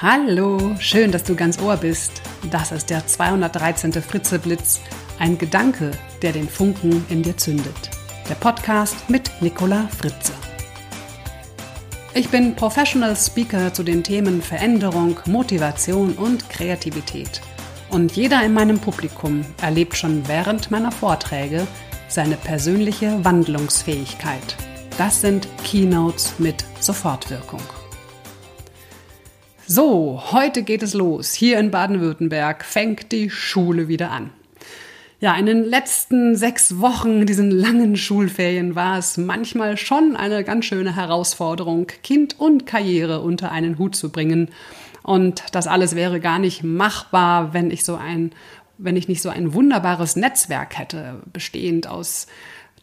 Hallo, schön, dass du ganz Ohr bist. Das ist der 213. Fritzeblitz, ein Gedanke, der den Funken in dir zündet. Der Podcast mit Nicola Fritze. Ich bin Professional Speaker zu den Themen Veränderung, Motivation und Kreativität. Und jeder in meinem Publikum erlebt schon während meiner Vorträge seine persönliche Wandlungsfähigkeit. Das sind Keynotes mit Sofortwirkung. So, heute geht es los. Hier in Baden-Württemberg fängt die Schule wieder an. Ja, in den letzten sechs Wochen, diesen langen Schulferien, war es manchmal schon eine ganz schöne Herausforderung, Kind und Karriere unter einen Hut zu bringen. Und das alles wäre gar nicht machbar, wenn ich so ein, wenn ich nicht so ein wunderbares Netzwerk hätte, bestehend aus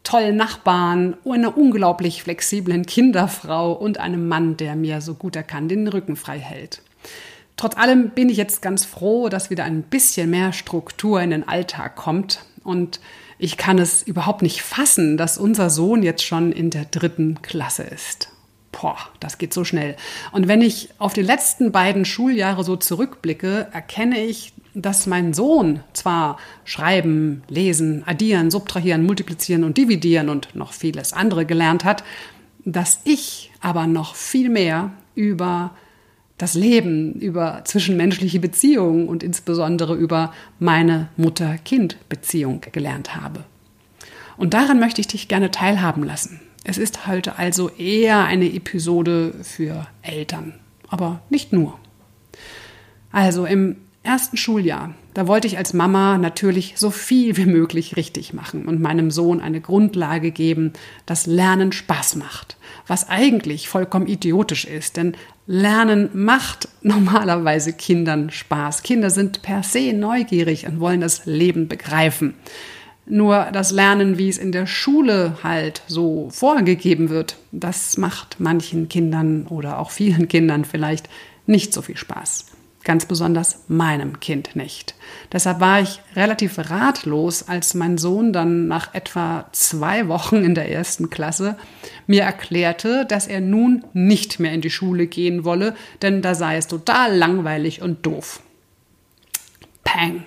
tollen Nachbarn, einer unglaublich flexiblen Kinderfrau und einem Mann, der mir so gut er kann den Rücken frei hält. Trotz allem bin ich jetzt ganz froh, dass wieder ein bisschen mehr Struktur in den Alltag kommt und ich kann es überhaupt nicht fassen, dass unser Sohn jetzt schon in der dritten Klasse ist. Boah, das geht so schnell. Und wenn ich auf die letzten beiden Schuljahre so zurückblicke, erkenne ich, dass mein Sohn zwar schreiben, lesen, addieren, subtrahieren, multiplizieren und dividieren und noch vieles andere gelernt hat, dass ich aber noch viel mehr über das Leben, über zwischenmenschliche Beziehungen und insbesondere über meine Mutter-Kind-Beziehung gelernt habe. Und daran möchte ich dich gerne teilhaben lassen. Es ist heute also eher eine Episode für Eltern, aber nicht nur. Also im ersten Schuljahr, da wollte ich als Mama natürlich so viel wie möglich richtig machen und meinem Sohn eine Grundlage geben, dass Lernen Spaß macht. Was eigentlich vollkommen idiotisch ist, denn Lernen macht normalerweise Kindern Spaß. Kinder sind per se neugierig und wollen das Leben begreifen. Nur das Lernen, wie es in der Schule halt so vorgegeben wird, das macht manchen Kindern oder auch vielen Kindern vielleicht nicht so viel Spaß ganz besonders meinem Kind nicht. Deshalb war ich relativ ratlos, als mein Sohn dann nach etwa zwei Wochen in der ersten Klasse mir erklärte, dass er nun nicht mehr in die Schule gehen wolle, denn da sei es total langweilig und doof. Pang.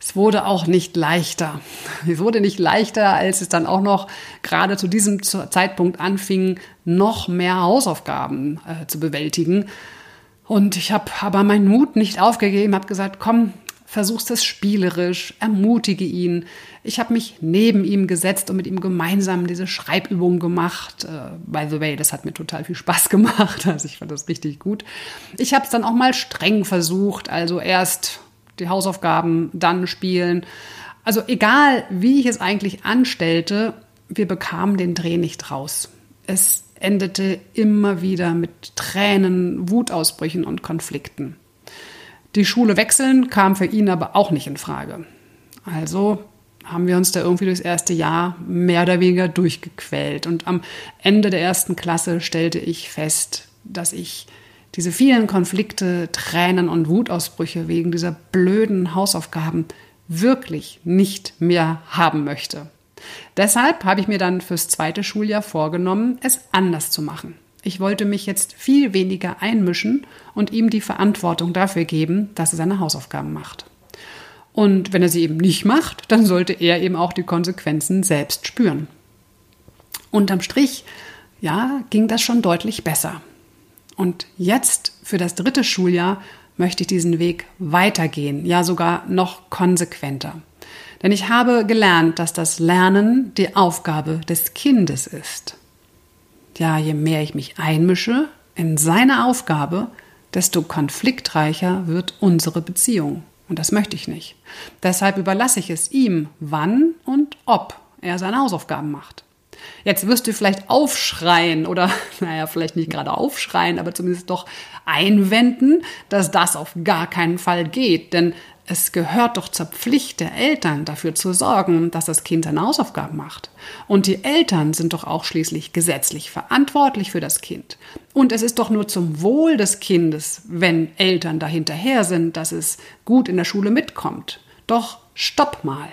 Es wurde auch nicht leichter. Es wurde nicht leichter, als es dann auch noch gerade zu diesem Zeitpunkt anfing, noch mehr Hausaufgaben äh, zu bewältigen. Und ich habe aber meinen Mut nicht aufgegeben, habe gesagt, komm, versuchst es spielerisch, ermutige ihn. Ich habe mich neben ihm gesetzt und mit ihm gemeinsam diese Schreibübung gemacht. Uh, by the way, das hat mir total viel Spaß gemacht. Also ich fand das richtig gut. Ich habe es dann auch mal streng versucht. Also erst die Hausaufgaben, dann spielen. Also egal, wie ich es eigentlich anstellte, wir bekamen den Dreh nicht raus. Es endete immer wieder mit Tränen, Wutausbrüchen und Konflikten. Die Schule wechseln kam für ihn aber auch nicht in Frage. Also haben wir uns da irgendwie durchs erste Jahr mehr oder weniger durchgequält. Und am Ende der ersten Klasse stellte ich fest, dass ich diese vielen Konflikte, Tränen und Wutausbrüche wegen dieser blöden Hausaufgaben wirklich nicht mehr haben möchte. Deshalb habe ich mir dann fürs zweite Schuljahr vorgenommen, es anders zu machen. Ich wollte mich jetzt viel weniger einmischen und ihm die Verantwortung dafür geben, dass er seine Hausaufgaben macht. Und wenn er sie eben nicht macht, dann sollte er eben auch die Konsequenzen selbst spüren. Unterm Strich, ja, ging das schon deutlich besser. Und jetzt für das dritte Schuljahr möchte ich diesen Weg weitergehen, ja sogar noch konsequenter. Denn ich habe gelernt, dass das Lernen die Aufgabe des Kindes ist. Ja, je mehr ich mich einmische in seine Aufgabe, desto konfliktreicher wird unsere Beziehung. Und das möchte ich nicht. Deshalb überlasse ich es ihm, wann und ob er seine Hausaufgaben macht. Jetzt wirst du vielleicht aufschreien oder, naja, vielleicht nicht gerade aufschreien, aber zumindest doch einwenden, dass das auf gar keinen Fall geht. Denn es gehört doch zur Pflicht der Eltern, dafür zu sorgen, dass das Kind seine Hausaufgaben macht. Und die Eltern sind doch auch schließlich gesetzlich verantwortlich für das Kind. Und es ist doch nur zum Wohl des Kindes, wenn Eltern dahinterher sind, dass es gut in der Schule mitkommt. Doch stopp mal.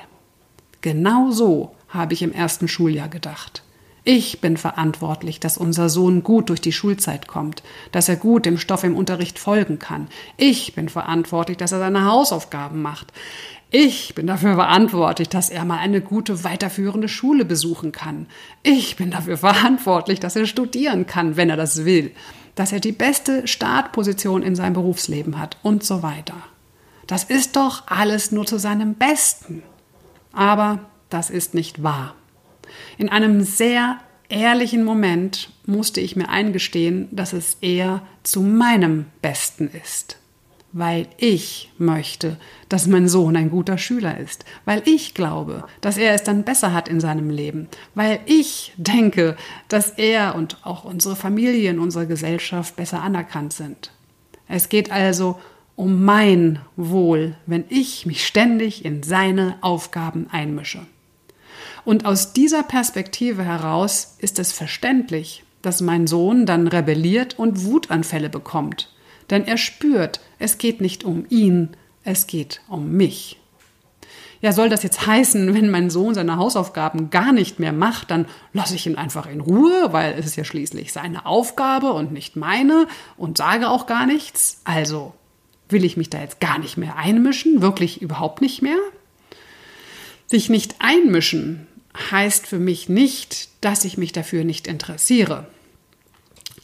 Genau so habe ich im ersten Schuljahr gedacht. Ich bin verantwortlich, dass unser Sohn gut durch die Schulzeit kommt, dass er gut dem Stoff im Unterricht folgen kann. Ich bin verantwortlich, dass er seine Hausaufgaben macht. Ich bin dafür verantwortlich, dass er mal eine gute weiterführende Schule besuchen kann. Ich bin dafür verantwortlich, dass er studieren kann, wenn er das will, dass er die beste Startposition in seinem Berufsleben hat und so weiter. Das ist doch alles nur zu seinem Besten. Aber das ist nicht wahr. In einem sehr ehrlichen Moment musste ich mir eingestehen, dass es eher zu meinem Besten ist. Weil ich möchte, dass mein Sohn ein guter Schüler ist. Weil ich glaube, dass er es dann besser hat in seinem Leben. Weil ich denke, dass er und auch unsere Familie in unserer Gesellschaft besser anerkannt sind. Es geht also um mein Wohl, wenn ich mich ständig in seine Aufgaben einmische. Und aus dieser Perspektive heraus ist es verständlich, dass mein Sohn dann rebelliert und Wutanfälle bekommt. Denn er spürt, es geht nicht um ihn, es geht um mich. Ja, soll das jetzt heißen, wenn mein Sohn seine Hausaufgaben gar nicht mehr macht, dann lasse ich ihn einfach in Ruhe, weil es ist ja schließlich seine Aufgabe und nicht meine und sage auch gar nichts? Also, will ich mich da jetzt gar nicht mehr einmischen? Wirklich überhaupt nicht mehr? Sich nicht einmischen heißt für mich nicht, dass ich mich dafür nicht interessiere.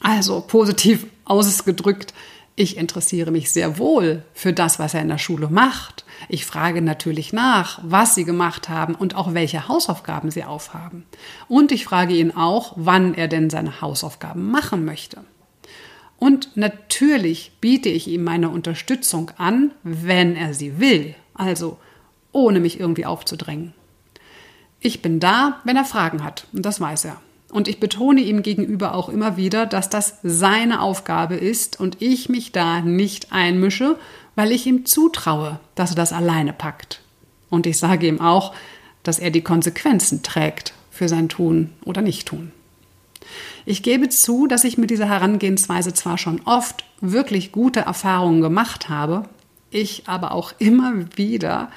Also positiv ausgedrückt, ich interessiere mich sehr wohl für das, was er in der Schule macht. Ich frage natürlich nach, was sie gemacht haben und auch welche Hausaufgaben sie aufhaben. Und ich frage ihn auch, wann er denn seine Hausaufgaben machen möchte. Und natürlich biete ich ihm meine Unterstützung an, wenn er sie will, also ohne mich irgendwie aufzudrängen. Ich bin da, wenn er Fragen hat, und das weiß er. Und ich betone ihm gegenüber auch immer wieder, dass das seine Aufgabe ist und ich mich da nicht einmische, weil ich ihm zutraue, dass er das alleine packt. Und ich sage ihm auch, dass er die Konsequenzen trägt für sein Tun oder Nicht-Tun. Ich gebe zu, dass ich mit dieser Herangehensweise zwar schon oft wirklich gute Erfahrungen gemacht habe, ich aber auch immer wieder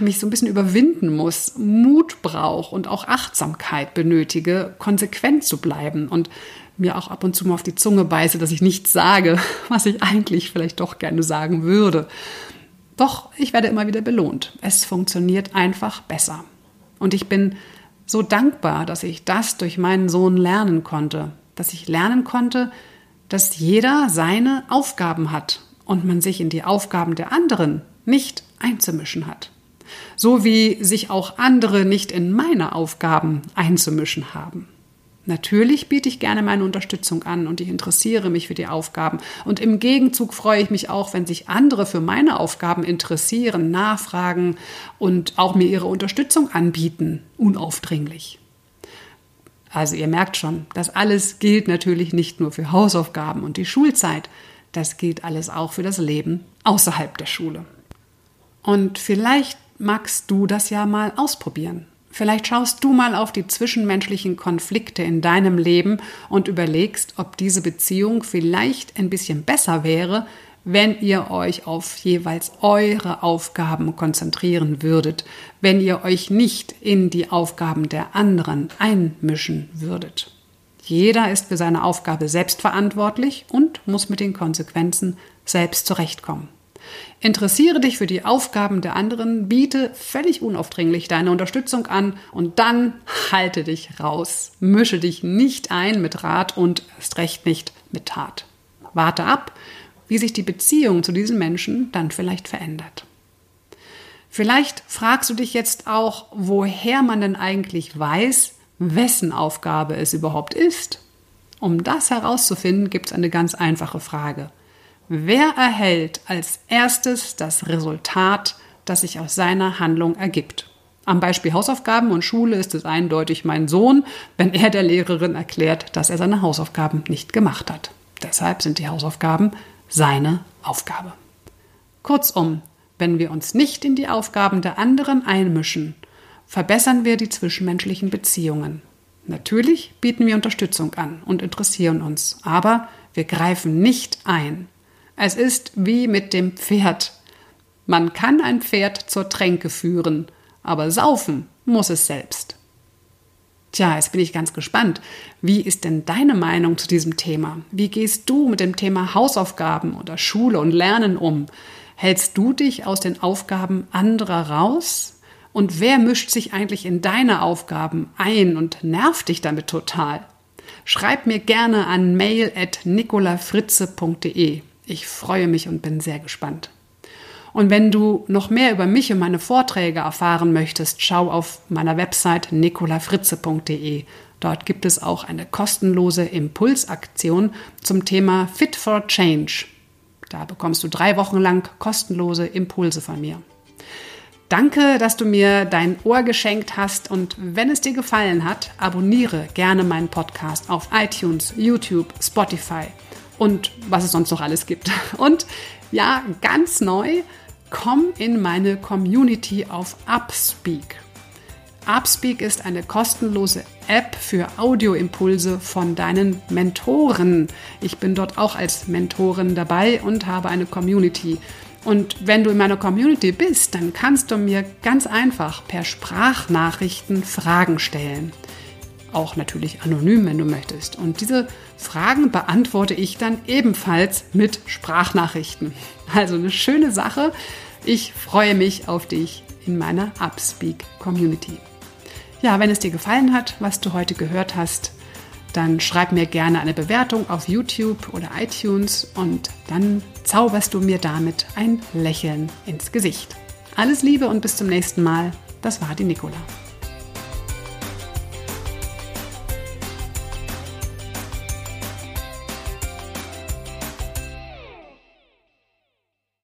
mich so ein bisschen überwinden muss, Mut brauche und auch Achtsamkeit benötige, konsequent zu bleiben und mir auch ab und zu mal auf die Zunge beiße, dass ich nichts sage, was ich eigentlich vielleicht doch gerne sagen würde. Doch ich werde immer wieder belohnt. Es funktioniert einfach besser. Und ich bin so dankbar, dass ich das durch meinen Sohn lernen konnte, dass ich lernen konnte, dass jeder seine Aufgaben hat und man sich in die Aufgaben der anderen nicht einzumischen hat. So wie sich auch andere nicht in meine Aufgaben einzumischen haben. Natürlich biete ich gerne meine Unterstützung an und ich interessiere mich für die Aufgaben. Und im Gegenzug freue ich mich auch, wenn sich andere für meine Aufgaben interessieren, nachfragen und auch mir ihre Unterstützung anbieten, unaufdringlich. Also ihr merkt schon, das alles gilt natürlich nicht nur für Hausaufgaben und die Schulzeit, das gilt alles auch für das Leben außerhalb der Schule. Und vielleicht magst du das ja mal ausprobieren. Vielleicht schaust du mal auf die zwischenmenschlichen Konflikte in deinem Leben und überlegst, ob diese Beziehung vielleicht ein bisschen besser wäre, wenn ihr euch auf jeweils eure Aufgaben konzentrieren würdet, wenn ihr euch nicht in die Aufgaben der anderen einmischen würdet. Jeder ist für seine Aufgabe selbst verantwortlich und muss mit den Konsequenzen selbst zurechtkommen. Interessiere dich für die Aufgaben der anderen, biete völlig unaufdringlich deine Unterstützung an und dann halte dich raus. Mische dich nicht ein mit Rat und erst recht nicht mit Tat. Warte ab, wie sich die Beziehung zu diesen Menschen dann vielleicht verändert. Vielleicht fragst du dich jetzt auch, woher man denn eigentlich weiß, wessen Aufgabe es überhaupt ist. Um das herauszufinden, gibt es eine ganz einfache Frage. Wer erhält als erstes das Resultat, das sich aus seiner Handlung ergibt? Am Beispiel Hausaufgaben und Schule ist es eindeutig mein Sohn, wenn er der Lehrerin erklärt, dass er seine Hausaufgaben nicht gemacht hat. Deshalb sind die Hausaufgaben seine Aufgabe. Kurzum, wenn wir uns nicht in die Aufgaben der anderen einmischen, verbessern wir die zwischenmenschlichen Beziehungen. Natürlich bieten wir Unterstützung an und interessieren uns, aber wir greifen nicht ein. Es ist wie mit dem Pferd. Man kann ein Pferd zur Tränke führen, aber saufen muss es selbst. Tja, jetzt bin ich ganz gespannt. Wie ist denn deine Meinung zu diesem Thema? Wie gehst du mit dem Thema Hausaufgaben oder Schule und Lernen um? Hältst du dich aus den Aufgaben anderer raus? Und wer mischt sich eigentlich in deine Aufgaben ein und nervt dich damit total? Schreib mir gerne an mail at nicolafritze.de. Ich freue mich und bin sehr gespannt. Und wenn du noch mehr über mich und meine Vorträge erfahren möchtest, schau auf meiner Website nicolafritze.de. Dort gibt es auch eine kostenlose Impulsaktion zum Thema Fit for Change. Da bekommst du drei Wochen lang kostenlose Impulse von mir. Danke, dass du mir dein Ohr geschenkt hast und wenn es dir gefallen hat, abonniere gerne meinen Podcast auf iTunes, YouTube, Spotify und was es sonst noch alles gibt. Und ja, ganz neu, komm in meine Community auf Upspeak. Upspeak ist eine kostenlose App für Audioimpulse von deinen Mentoren. Ich bin dort auch als Mentorin dabei und habe eine Community. Und wenn du in meiner Community bist, dann kannst du mir ganz einfach per Sprachnachrichten Fragen stellen. Auch natürlich anonym, wenn du möchtest. Und diese Fragen beantworte ich dann ebenfalls mit Sprachnachrichten. Also eine schöne Sache. Ich freue mich auf dich in meiner Upspeak Community. Ja, wenn es dir gefallen hat, was du heute gehört hast, dann schreib mir gerne eine Bewertung auf YouTube oder iTunes und dann zauberst du mir damit ein Lächeln ins Gesicht. Alles Liebe und bis zum nächsten Mal. Das war die Nicola.